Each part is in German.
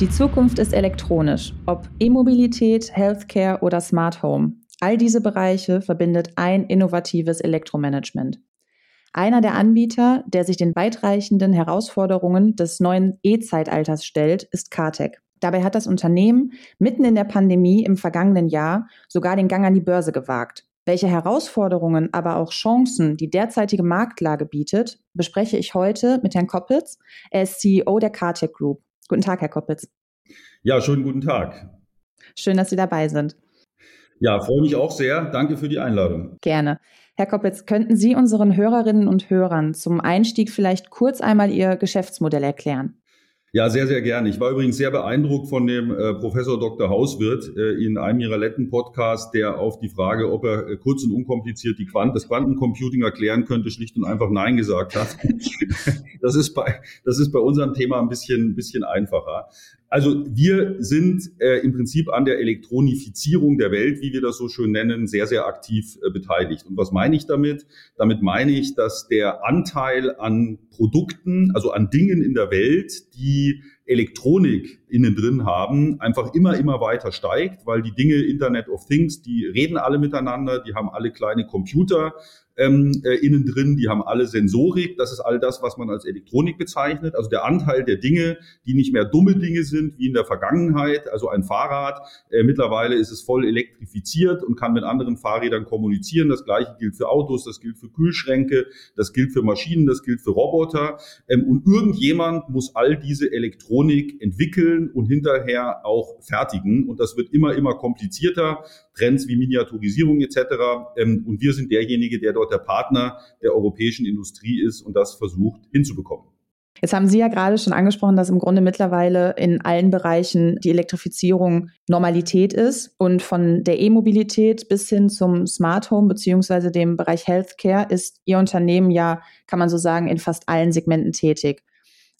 Die Zukunft ist elektronisch, ob E-Mobilität, Healthcare oder Smart Home. All diese Bereiche verbindet ein innovatives Elektromanagement. Einer der Anbieter, der sich den weitreichenden Herausforderungen des neuen E-Zeitalters stellt, ist Cartec. Dabei hat das Unternehmen mitten in der Pandemie im vergangenen Jahr sogar den Gang an die Börse gewagt. Welche Herausforderungen, aber auch Chancen die derzeitige Marktlage bietet, bespreche ich heute mit Herrn Koppitz. Er ist CEO der Cartec Group. Guten Tag, Herr Koppitz. Ja, schönen guten Tag. Schön, dass Sie dabei sind. Ja, freue mich auch sehr. Danke für die Einladung. Gerne. Herr Koppitz, könnten Sie unseren Hörerinnen und Hörern zum Einstieg vielleicht kurz einmal Ihr Geschäftsmodell erklären? Ja, sehr, sehr gerne. Ich war übrigens sehr beeindruckt von dem äh, Professor Dr. Hauswirt äh, in einem ihrer letzten Podcasts, der auf die Frage, ob er äh, kurz und unkompliziert die Quant das Quantencomputing erklären könnte, schlicht und einfach Nein gesagt hat. das ist bei, das ist bei unserem Thema ein bisschen, ein bisschen einfacher. Also wir sind äh, im Prinzip an der Elektronifizierung der Welt, wie wir das so schön nennen, sehr, sehr aktiv äh, beteiligt. Und was meine ich damit? Damit meine ich, dass der Anteil an Produkten, also an Dingen in der Welt, die Elektronik innen drin haben, einfach immer, immer weiter steigt, weil die Dinge Internet of Things, die reden alle miteinander, die haben alle kleine Computer ähm, äh, innen drin, die haben alle Sensorik, das ist all das, was man als Elektronik bezeichnet. Also der Anteil der Dinge, die nicht mehr dumme Dinge sind, wie in der Vergangenheit, also ein Fahrrad, äh, mittlerweile ist es voll elektrifiziert und kann mit anderen Fahrrädern kommunizieren. Das gleiche gilt für Autos, das gilt für Kühlschränke, das gilt für Maschinen, das gilt für Roboter. Ähm, und irgendjemand muss all diese Elektronik entwickeln, und hinterher auch fertigen. Und das wird immer, immer komplizierter. Trends wie Miniaturisierung etc. Ähm, und wir sind derjenige, der dort der Partner der europäischen Industrie ist und das versucht hinzubekommen. Jetzt haben Sie ja gerade schon angesprochen, dass im Grunde mittlerweile in allen Bereichen die Elektrifizierung Normalität ist und von der E-Mobilität bis hin zum Smart Home beziehungsweise dem Bereich Healthcare ist Ihr Unternehmen ja, kann man so sagen, in fast allen Segmenten tätig.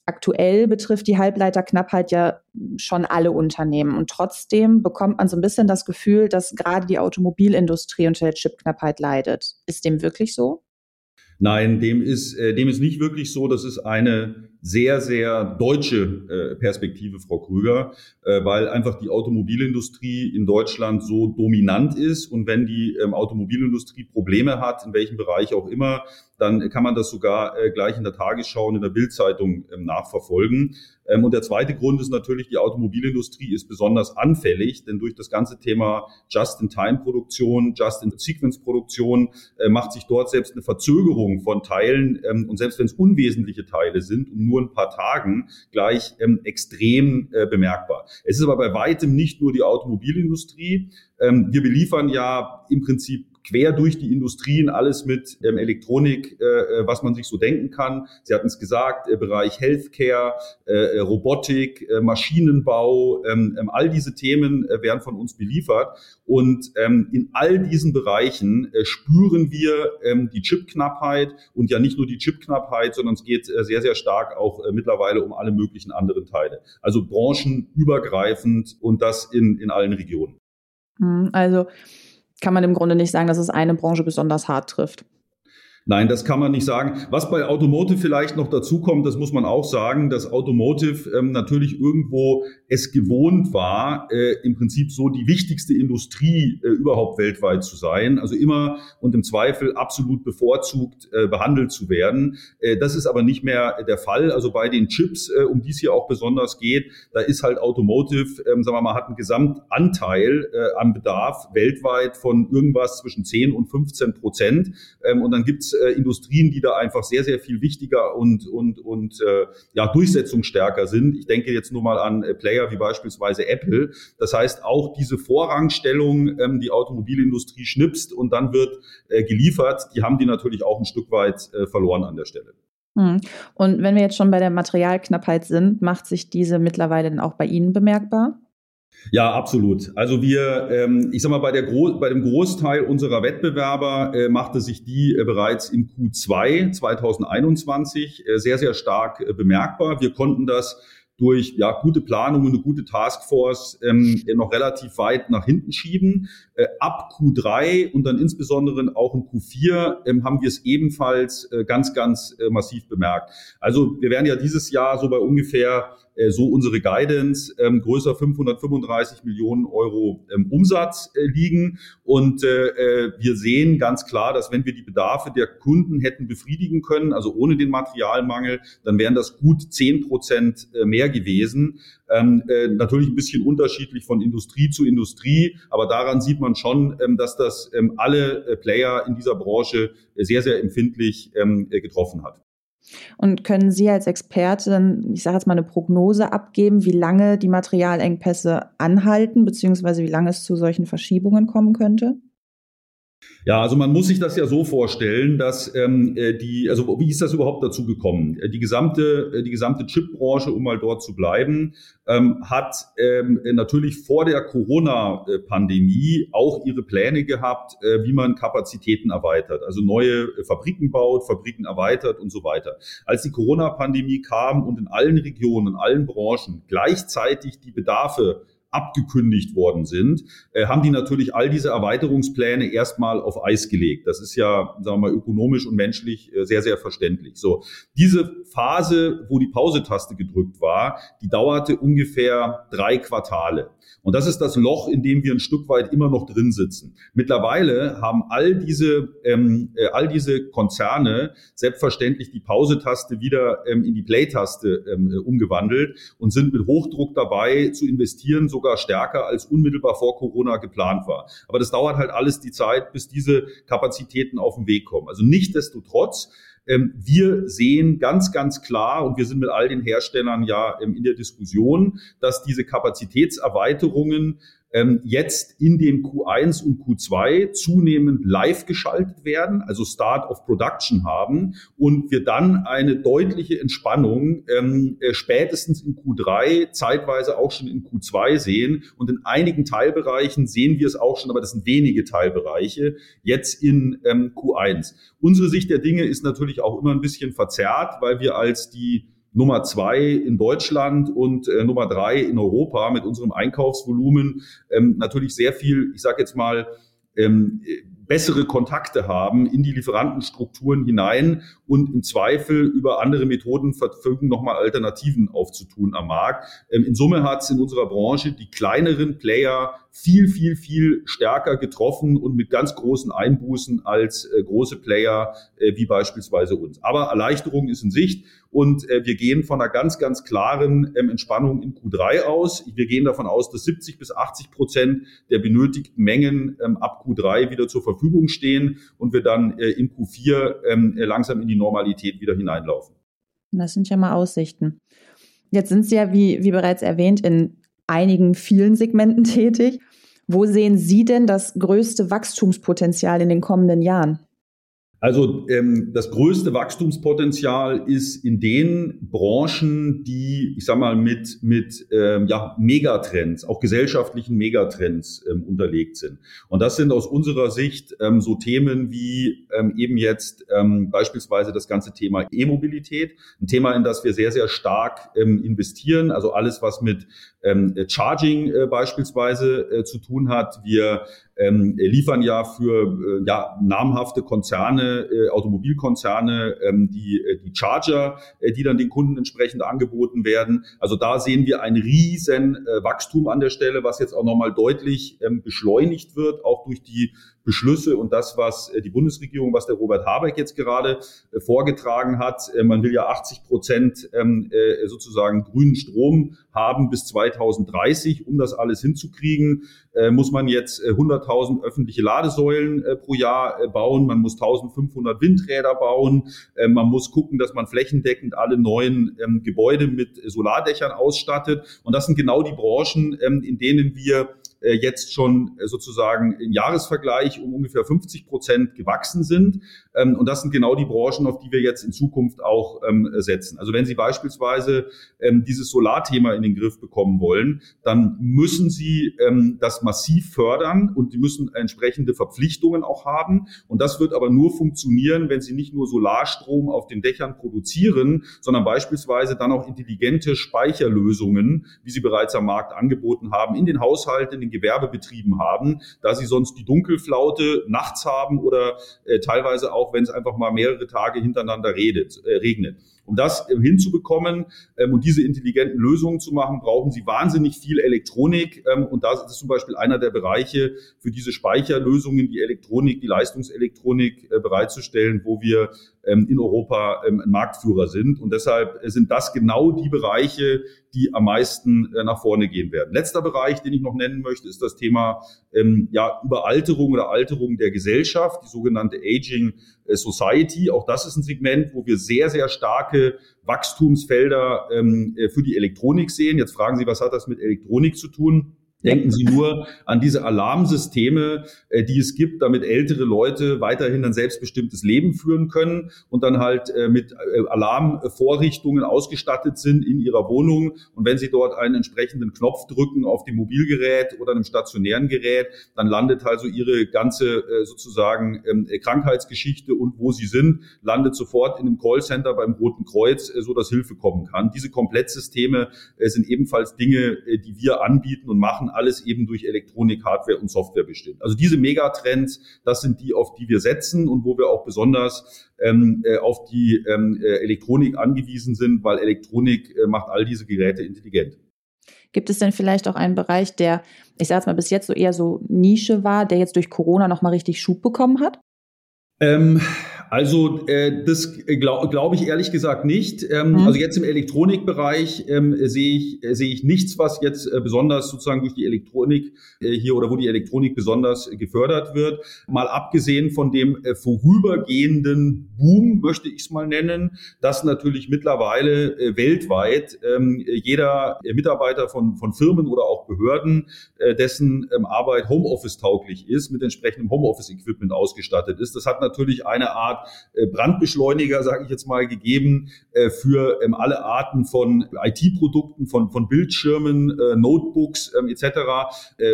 Aktuell betrifft die Halbleiterknappheit ja schon alle Unternehmen. Und trotzdem bekommt man so ein bisschen das Gefühl, dass gerade die Automobilindustrie unter der Chipknappheit leidet. Ist dem wirklich so? Nein, dem ist, äh, dem ist nicht wirklich so. Das ist eine sehr, sehr deutsche äh, Perspektive, Frau Krüger, äh, weil einfach die Automobilindustrie in Deutschland so dominant ist. Und wenn die ähm, Automobilindustrie Probleme hat, in welchem Bereich auch immer, dann kann man das sogar äh, gleich in der Tagesschau und in der Bildzeitung ähm, nachverfolgen. Ähm, und der zweite Grund ist natürlich, die Automobilindustrie ist besonders anfällig, denn durch das ganze Thema Just-in-Time-Produktion, Just-in-Sequence-Produktion macht sich dort selbst eine Verzögerung von Teilen und selbst wenn es unwesentliche Teile sind, um nur ein paar Tagen gleich ähm, extrem äh, bemerkbar. Es ist aber bei weitem nicht nur die Automobilindustrie. Ähm, wir beliefern ja im Prinzip quer durch die Industrien, alles mit ähm, Elektronik, äh, äh, was man sich so denken kann. Sie hatten es gesagt, äh, Bereich Healthcare, äh, äh Robotik, äh, Maschinenbau, ähm, ähm, all diese Themen werden von uns beliefert. Und ähm, in all diesen Bereichen spüren wir ähm, die Chipknappheit und ja nicht nur die Chipknappheit, sondern es geht sehr, sehr stark auch mittlerweile um alle möglichen anderen Teile. Also branchenübergreifend und das in, in allen Regionen. Hm, also kann man im Grunde nicht sagen, dass es eine Branche besonders hart trifft. Nein, das kann man nicht sagen. Was bei Automotive vielleicht noch dazu kommt, das muss man auch sagen, dass Automotive ähm, natürlich irgendwo es gewohnt war, äh, im Prinzip so die wichtigste Industrie äh, überhaupt weltweit zu sein. Also immer und im Zweifel absolut bevorzugt äh, behandelt zu werden. Äh, das ist aber nicht mehr der Fall. Also bei den Chips, äh, um die es hier auch besonders geht, da ist halt Automotive, ähm, sagen wir mal, hat einen Gesamtanteil äh, am Bedarf weltweit von irgendwas zwischen 10 und 15 Prozent. Ähm, und dann gibt's äh, Industrien, die da einfach sehr, sehr viel wichtiger und, und, und äh, ja, durchsetzungsstärker sind. Ich denke jetzt nur mal an äh, Player wie beispielsweise Apple. Das heißt, auch diese Vorrangstellung, ähm, die Automobilindustrie schnipst und dann wird äh, geliefert, die haben die natürlich auch ein Stück weit äh, verloren an der Stelle. Hm. Und wenn wir jetzt schon bei der Materialknappheit sind, macht sich diese mittlerweile dann auch bei Ihnen bemerkbar? Ja, absolut. Also wir, ähm, ich sag mal, bei, der Gro bei dem Großteil unserer Wettbewerber äh, machte sich die äh, bereits im Q2 2021 äh, sehr, sehr stark äh, bemerkbar. Wir konnten das durch ja, gute Planung und eine gute Taskforce ähm, noch relativ weit nach hinten schieben. Äh, ab Q3 und dann insbesondere auch in Q4 ähm, haben wir es ebenfalls äh, ganz, ganz äh, massiv bemerkt. Also wir werden ja dieses Jahr so bei ungefähr äh, so unsere Guidance, ähm, größer 535 Millionen Euro ähm, Umsatz äh, liegen. Und äh, äh, wir sehen ganz klar, dass wenn wir die Bedarfe der Kunden hätten befriedigen können, also ohne den Materialmangel, dann wären das gut 10 Prozent äh, mehr gewesen. Ähm, äh, natürlich ein bisschen unterschiedlich von Industrie zu Industrie, aber daran sieht man schon, ähm, dass das ähm, alle äh, Player in dieser Branche äh, sehr, sehr empfindlich ähm, äh, getroffen hat. Und können Sie als Expertin, ich sage jetzt mal, eine Prognose abgeben, wie lange die Materialengpässe anhalten, beziehungsweise wie lange es zu solchen Verschiebungen kommen könnte? Ja, also man muss sich das ja so vorstellen, dass ähm, äh, die, also wie ist das überhaupt dazu gekommen? Äh, die gesamte, äh, die gesamte Chipbranche, um mal dort zu bleiben, ähm, hat ähm, natürlich vor der Corona-Pandemie auch ihre Pläne gehabt, äh, wie man Kapazitäten erweitert, also neue Fabriken baut, Fabriken erweitert und so weiter. Als die Corona-Pandemie kam und in allen Regionen, in allen Branchen gleichzeitig die Bedarfe abgekündigt worden sind, äh, haben die natürlich all diese Erweiterungspläne erstmal auf Eis gelegt. Das ist ja, sagen wir mal, ökonomisch und menschlich äh, sehr, sehr verständlich. So, diese Phase, wo die Pausetaste gedrückt war, die dauerte ungefähr drei Quartale. Und das ist das Loch, in dem wir ein Stück weit immer noch drin sitzen. Mittlerweile haben all diese, ähm, äh, all diese Konzerne selbstverständlich die Pausetaste wieder ähm, in die Play-Taste ähm, äh, umgewandelt und sind mit Hochdruck dabei zu investieren, sogar stärker als unmittelbar vor Corona geplant war. Aber das dauert halt alles die Zeit, bis diese Kapazitäten auf den Weg kommen. Also nichtdestotrotz ähm, wir sehen ganz, ganz klar, und wir sind mit all den Herstellern ja ähm, in der Diskussion, dass diese Kapazitätserweiterungen ähm, jetzt in den Q1 und Q2 zunehmend live geschaltet werden, also Start of Production haben und wir dann eine deutliche Entspannung ähm, äh, spätestens in Q3, zeitweise auch schon in Q2 sehen und in einigen Teilbereichen sehen wir es auch schon, aber das sind wenige Teilbereiche, jetzt in ähm, Q1. Unsere Sicht der Dinge ist natürlich auch immer ein bisschen verzerrt, weil wir als die Nummer zwei in Deutschland und äh, Nummer drei in Europa mit unserem Einkaufsvolumen ähm, natürlich sehr viel, ich sage jetzt mal, ähm, bessere Kontakte haben in die Lieferantenstrukturen hinein und im Zweifel über andere Methoden verfügen, nochmal Alternativen aufzutun am Markt. Ähm, in Summe hat es in unserer Branche die kleineren Player viel, viel, viel stärker getroffen und mit ganz großen Einbußen als äh, große Player äh, wie beispielsweise uns. Aber Erleichterung ist in Sicht und äh, wir gehen von einer ganz, ganz klaren ähm, Entspannung in Q3 aus. Wir gehen davon aus, dass 70 bis 80 Prozent der benötigten Mengen ähm, ab Q3 wieder zur Verfügung stehen und wir dann äh, in Q4 ähm, äh, langsam in die Normalität wieder hineinlaufen. Das sind ja mal Aussichten. Jetzt sind Sie ja, wie, wie bereits erwähnt, in einigen vielen Segmenten tätig. Wo sehen Sie denn das größte Wachstumspotenzial in den kommenden Jahren? Also ähm, das größte Wachstumspotenzial ist in den Branchen, die, ich sag mal, mit, mit ähm, ja, Megatrends, auch gesellschaftlichen Megatrends ähm, unterlegt sind. Und das sind aus unserer Sicht ähm, so Themen wie ähm, eben jetzt ähm, beispielsweise das ganze Thema E-Mobilität, ein Thema, in das wir sehr, sehr stark ähm, investieren. Also alles, was mit ähm, Charging äh, beispielsweise äh, zu tun hat. Wir ähm, liefern ja für äh, ja, namhafte Konzerne, äh, Automobilkonzerne, ähm, die, äh, die Charger, äh, die dann den Kunden entsprechend angeboten werden. Also da sehen wir ein riesen äh, Wachstum an der Stelle, was jetzt auch nochmal deutlich ähm, beschleunigt wird, auch durch die Beschlüsse und das, was äh, die Bundesregierung, was der Robert Habeck jetzt gerade äh, vorgetragen hat. Äh, man will ja 80 Prozent ähm, sozusagen grünen Strom haben bis 2030. Um das alles hinzukriegen, muss man jetzt 100.000 öffentliche Ladesäulen pro Jahr bauen. Man muss 1.500 Windräder bauen. Man muss gucken, dass man flächendeckend alle neuen ähm, Gebäude mit Solardächern ausstattet. Und das sind genau die Branchen, ähm, in denen wir jetzt schon äh, sozusagen im Jahresvergleich um ungefähr 50 Prozent gewachsen sind. Ähm, und das sind genau die Branchen, auf die wir jetzt in Zukunft auch ähm, setzen. Also wenn Sie beispielsweise ähm, dieses Solarthema in den Griff bekommen wollen, dann müssen Sie das massiv fördern und Sie müssen entsprechende Verpflichtungen auch haben. Und das wird aber nur funktionieren, wenn Sie nicht nur Solarstrom auf den Dächern produzieren, sondern beispielsweise dann auch intelligente Speicherlösungen, wie sie bereits am Markt angeboten haben, in den Haushalten, in den Gewerbebetrieben haben, da sie sonst die Dunkelflaute nachts haben oder äh, teilweise auch, wenn es einfach mal mehrere Tage hintereinander redet, äh, regnet. Um das ähm, hinzubekommen ähm, und diese intelligenten Lösungen zu machen, brauchen Sie wahnsinnig viel Elektronik. Ähm, und das ist zum Beispiel einer der Bereiche für diese Speicherlösungen, die Elektronik, die Leistungselektronik äh, bereitzustellen, wo wir ähm, in Europa ähm, ein Marktführer sind. Und deshalb sind das genau die Bereiche, die am meisten äh, nach vorne gehen werden. Letzter Bereich, den ich noch nennen möchte, ist das Thema ähm, ja, Überalterung oder Alterung der Gesellschaft, die sogenannte Aging äh, Society. Auch das ist ein Segment, wo wir sehr, sehr starke Wachstumsfelder ähm, für die Elektronik sehen. Jetzt fragen Sie, was hat das mit Elektronik zu tun? Denken Sie nur an diese Alarmsysteme, äh, die es gibt, damit ältere Leute weiterhin ein selbstbestimmtes Leben führen können und dann halt äh, mit äh, Alarmvorrichtungen ausgestattet sind in ihrer Wohnung. Und wenn Sie dort einen entsprechenden Knopf drücken auf dem Mobilgerät oder einem stationären Gerät, dann landet also Ihre ganze sozusagen ähm, Krankheitsgeschichte und wo Sie sind, landet sofort in einem Callcenter beim Roten Kreuz, so dass Hilfe kommen kann. Diese Komplettsysteme sind ebenfalls Dinge, die wir anbieten und machen alles eben durch Elektronik, Hardware und Software bestimmt. Also diese Megatrends, das sind die, auf die wir setzen und wo wir auch besonders ähm, äh, auf die ähm, äh, Elektronik angewiesen sind, weil Elektronik äh, macht all diese Geräte intelligent. Gibt es denn vielleicht auch einen Bereich, der, ich sage es mal, bis jetzt so eher so Nische war, der jetzt durch Corona nochmal richtig Schub bekommen hat? Ähm, also äh, das glaube glaub ich ehrlich gesagt nicht. Ähm, mhm. Also jetzt im Elektronikbereich ähm, sehe ich äh, sehe ich nichts, was jetzt äh, besonders sozusagen durch die Elektronik äh, hier oder wo die Elektronik besonders gefördert wird. Mal abgesehen von dem äh, vorübergehenden Boom möchte ich es mal nennen, dass natürlich mittlerweile äh, weltweit ähm, jeder Mitarbeiter von von Firmen oder auch Behörden, dessen ähm, Arbeit Homeoffice tauglich ist, mit entsprechendem Homeoffice Equipment ausgestattet ist. Das hat natürlich eine Art äh, Brandbeschleuniger, sage ich jetzt mal, gegeben äh, für ähm, alle Arten von IT-Produkten, von, von Bildschirmen, äh, Notebooks ähm, etc.,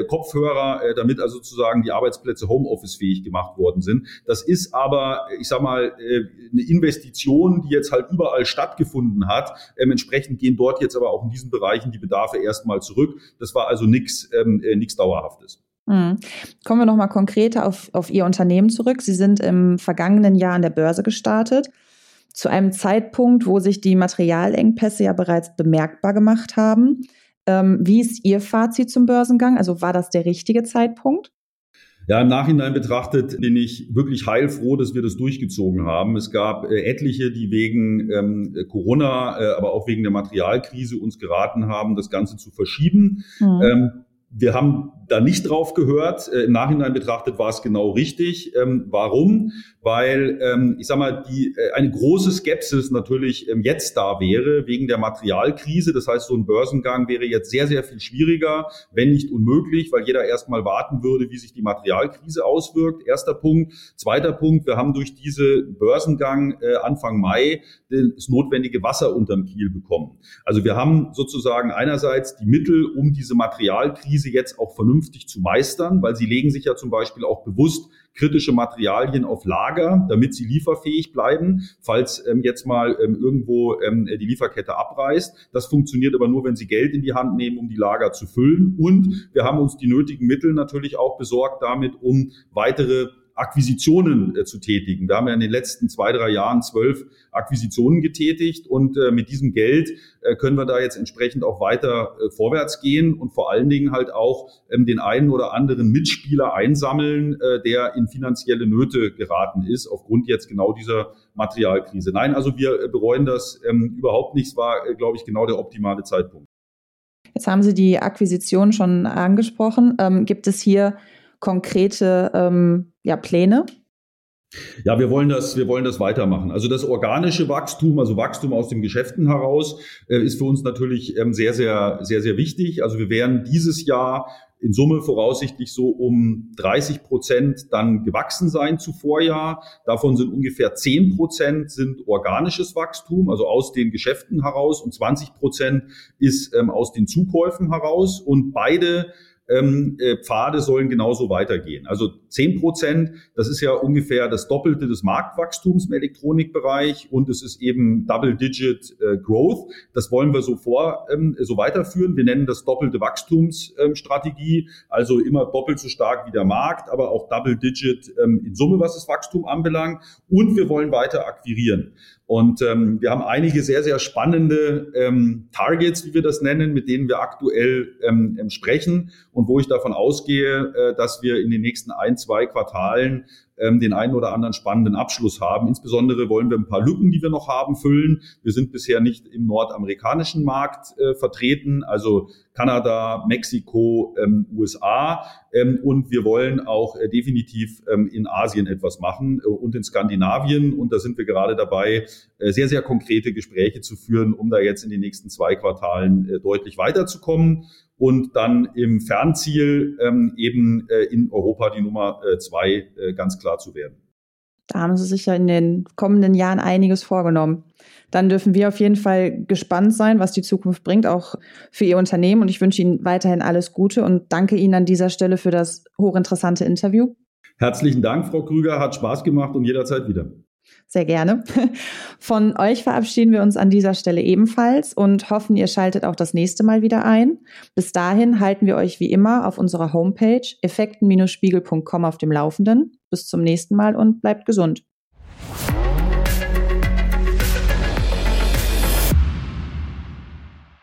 Kopfhörer, damit also sozusagen die Arbeitsplätze Homeoffice-fähig gemacht worden sind. Das ist aber, ich sag mal, eine Investition, die jetzt halt überall stattgefunden hat. Ähm, entsprechend gehen dort jetzt aber auch in diesen Bereichen die Bedarfe erstmal zurück. Das war also nichts nichts Dauerhaftes. Mhm. Kommen wir nochmal konkreter auf, auf Ihr Unternehmen zurück. Sie sind im vergangenen Jahr an der Börse gestartet, zu einem Zeitpunkt, wo sich die Materialengpässe ja bereits bemerkbar gemacht haben. Ähm, wie ist Ihr Fazit zum Börsengang? Also war das der richtige Zeitpunkt? Ja, im Nachhinein betrachtet bin ich wirklich heilfroh, dass wir das durchgezogen haben. Es gab äh, etliche, die wegen ähm, Corona, äh, aber auch wegen der Materialkrise uns geraten haben, das Ganze zu verschieben. Mhm. Ähm, wir haben da nicht drauf gehört. Äh, Im Nachhinein betrachtet war es genau richtig. Ähm, warum? Weil ähm, ich sag mal, die äh, eine große Skepsis natürlich ähm, jetzt da wäre wegen der Materialkrise. Das heißt, so ein Börsengang wäre jetzt sehr, sehr viel schwieriger, wenn nicht unmöglich, weil jeder erstmal warten würde, wie sich die Materialkrise auswirkt. Erster Punkt. Zweiter Punkt, wir haben durch diese Börsengang äh, Anfang Mai das notwendige Wasser unterm Kiel bekommen. Also wir haben sozusagen einerseits die Mittel, um diese Materialkrise jetzt auch vernünftig vernünftig zu meistern, weil sie legen sich ja zum Beispiel auch bewusst kritische Materialien auf Lager, damit sie lieferfähig bleiben, falls ähm, jetzt mal ähm, irgendwo ähm, die Lieferkette abreißt. Das funktioniert aber nur, wenn sie Geld in die Hand nehmen, um die Lager zu füllen. Und wir haben uns die nötigen Mittel natürlich auch besorgt damit, um weitere Akquisitionen äh, zu tätigen. Wir haben ja in den letzten zwei, drei Jahren zwölf Akquisitionen getätigt und äh, mit diesem Geld äh, können wir da jetzt entsprechend auch weiter äh, vorwärts gehen und vor allen Dingen halt auch ähm, den einen oder anderen Mitspieler einsammeln, äh, der in finanzielle Nöte geraten ist aufgrund jetzt genau dieser Materialkrise. Nein, also wir äh, bereuen das ähm, überhaupt nicht. Es war, glaube ich, genau der optimale Zeitpunkt. Jetzt haben Sie die Akquisition schon angesprochen. Ähm, gibt es hier konkrete ähm, ja, Pläne? Ja, wir wollen das, wir wollen das weitermachen. Also das organische Wachstum, also Wachstum aus den Geschäften heraus, äh, ist für uns natürlich ähm, sehr, sehr, sehr, sehr wichtig. Also wir werden dieses Jahr in Summe voraussichtlich so um 30 Prozent dann gewachsen sein zu Vorjahr. Davon sind ungefähr 10 Prozent sind organisches Wachstum, also aus den Geschäften heraus und 20 Prozent ist ähm, aus den Zukäufen heraus. Und beide ähm, äh, Pfade sollen genauso weitergehen. Also zehn Prozent, das ist ja ungefähr das Doppelte des Marktwachstums im Elektronikbereich und es ist eben Double-Digit äh, Growth. Das wollen wir so vor, ähm, so weiterführen. Wir nennen das doppelte Wachstumsstrategie, also immer doppelt so stark wie der Markt, aber auch Double-Digit ähm, in Summe, was das Wachstum anbelangt. Und wir wollen weiter akquirieren. Und ähm, wir haben einige sehr, sehr spannende ähm, Targets, wie wir das nennen, mit denen wir aktuell ähm, ähm sprechen und wo ich davon ausgehe, äh, dass wir in den nächsten ein, zwei Quartalen ähm, den einen oder anderen spannenden Abschluss haben. Insbesondere wollen wir ein paar Lücken, die wir noch haben, füllen. Wir sind bisher nicht im nordamerikanischen Markt äh, vertreten, also Kanada, Mexiko, ähm, USA. Ähm, und wir wollen auch äh, definitiv ähm, in Asien etwas machen äh, und in Skandinavien. Und da sind wir gerade dabei, äh, sehr, sehr konkrete Gespräche zu führen, um da jetzt in den nächsten zwei Quartalen äh, deutlich weiterzukommen und dann im Fernziel ähm, eben äh, in Europa die Nummer äh, zwei äh, ganz klar zu werden. Da haben Sie sich ja in den kommenden Jahren einiges vorgenommen. Dann dürfen wir auf jeden Fall gespannt sein, was die Zukunft bringt, auch für Ihr Unternehmen. Und ich wünsche Ihnen weiterhin alles Gute und danke Ihnen an dieser Stelle für das hochinteressante Interview. Herzlichen Dank, Frau Krüger. Hat Spaß gemacht und jederzeit wieder. Sehr gerne. Von euch verabschieden wir uns an dieser Stelle ebenfalls und hoffen, ihr schaltet auch das nächste Mal wieder ein. Bis dahin halten wir euch wie immer auf unserer Homepage effekten-spiegel.com auf dem Laufenden. Bis zum nächsten Mal und bleibt gesund.